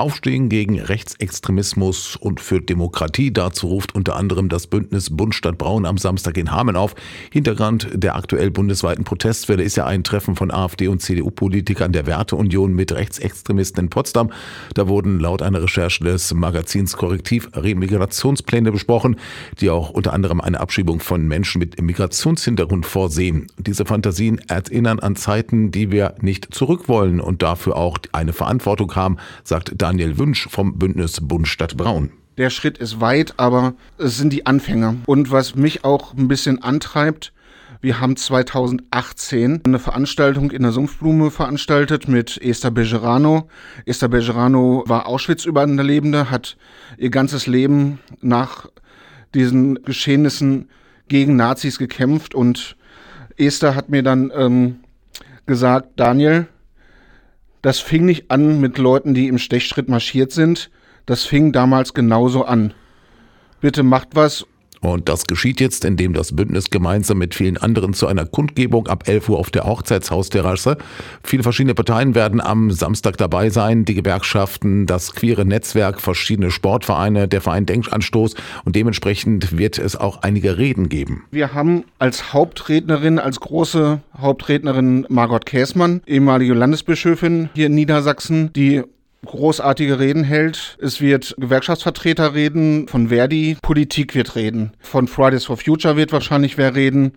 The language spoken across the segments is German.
Aufstehen gegen Rechtsextremismus und für Demokratie. Dazu ruft unter anderem das Bündnis Bundstadt Braun am Samstag in Hameln auf. Hintergrund der aktuell bundesweiten Protestwelle ist ja ein Treffen von AfD und CDU-Politikern der Werteunion mit Rechtsextremisten in Potsdam. Da wurden laut einer Recherche des Magazins Korrektiv Remigrationspläne besprochen, die auch unter anderem eine Abschiebung von Menschen mit Migrationshintergrund vorsehen. Diese Fantasien erinnern an Zeiten, die wir nicht zurück wollen und dafür auch eine Verantwortung haben, sagt Daniel Wünsch vom Bündnis Bund Stadt Braun. Der Schritt ist weit, aber es sind die Anfänge. Und was mich auch ein bisschen antreibt, wir haben 2018 eine Veranstaltung in der Sumpfblume veranstaltet mit Esther Bejerano. Esther Bejerano war Auschwitz-Überlebende, hat ihr ganzes Leben nach diesen Geschehnissen gegen Nazis gekämpft und Esther hat mir dann ähm, gesagt, Daniel, das fing nicht an mit Leuten, die im Stechschritt marschiert sind. Das fing damals genauso an. Bitte macht was und das geschieht jetzt, indem das Bündnis gemeinsam mit vielen anderen zu einer Kundgebung ab 11 Uhr auf der Hochzeitshaus-Terrasse. Viele verschiedene Parteien werden am Samstag dabei sein. Die Gewerkschaften, das queere Netzwerk, verschiedene Sportvereine, der Verein Denkanstoß. Und dementsprechend wird es auch einige Reden geben. Wir haben als Hauptrednerin, als große Hauptrednerin Margot Käßmann, ehemalige Landesbischöfin hier in Niedersachsen, die großartige Reden hält. Es wird Gewerkschaftsvertreter reden, von Verdi, Politik wird reden, von Fridays for Future wird wahrscheinlich wer reden.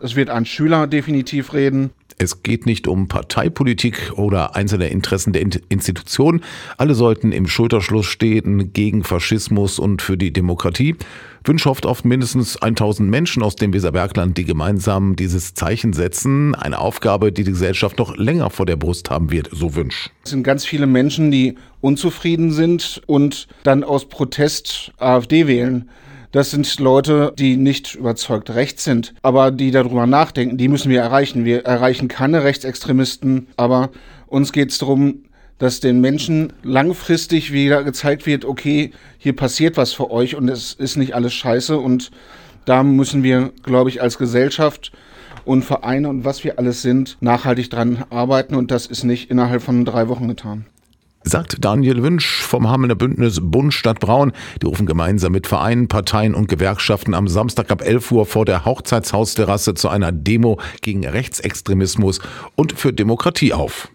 Es wird ein Schüler definitiv reden. Es geht nicht um Parteipolitik oder einzelne Interessen der Institutionen. Alle sollten im Schulterschluss stehen gegen Faschismus und für die Demokratie. Wünsch hofft auf mindestens 1000 Menschen aus dem Weserbergland, die gemeinsam dieses Zeichen setzen. Eine Aufgabe, die die Gesellschaft noch länger vor der Brust haben wird, so Wünsch. Es sind ganz viele Menschen, die unzufrieden sind und dann aus Protest AfD wählen. Das sind Leute, die nicht überzeugt rechts sind, aber die darüber nachdenken. Die müssen wir erreichen. Wir erreichen keine Rechtsextremisten, aber uns geht es darum, dass den Menschen langfristig wieder gezeigt wird, okay, hier passiert was für euch und es ist nicht alles scheiße. Und da müssen wir, glaube ich, als Gesellschaft und Vereine und was wir alles sind, nachhaltig dran arbeiten. Und das ist nicht innerhalb von drei Wochen getan sagt Daniel Wünsch vom Hamelner Bündnis Bund Stadt Braun. Die rufen gemeinsam mit Vereinen, Parteien und Gewerkschaften am Samstag ab 11 Uhr vor der Hochzeitshausterrasse zu einer Demo gegen Rechtsextremismus und für Demokratie auf.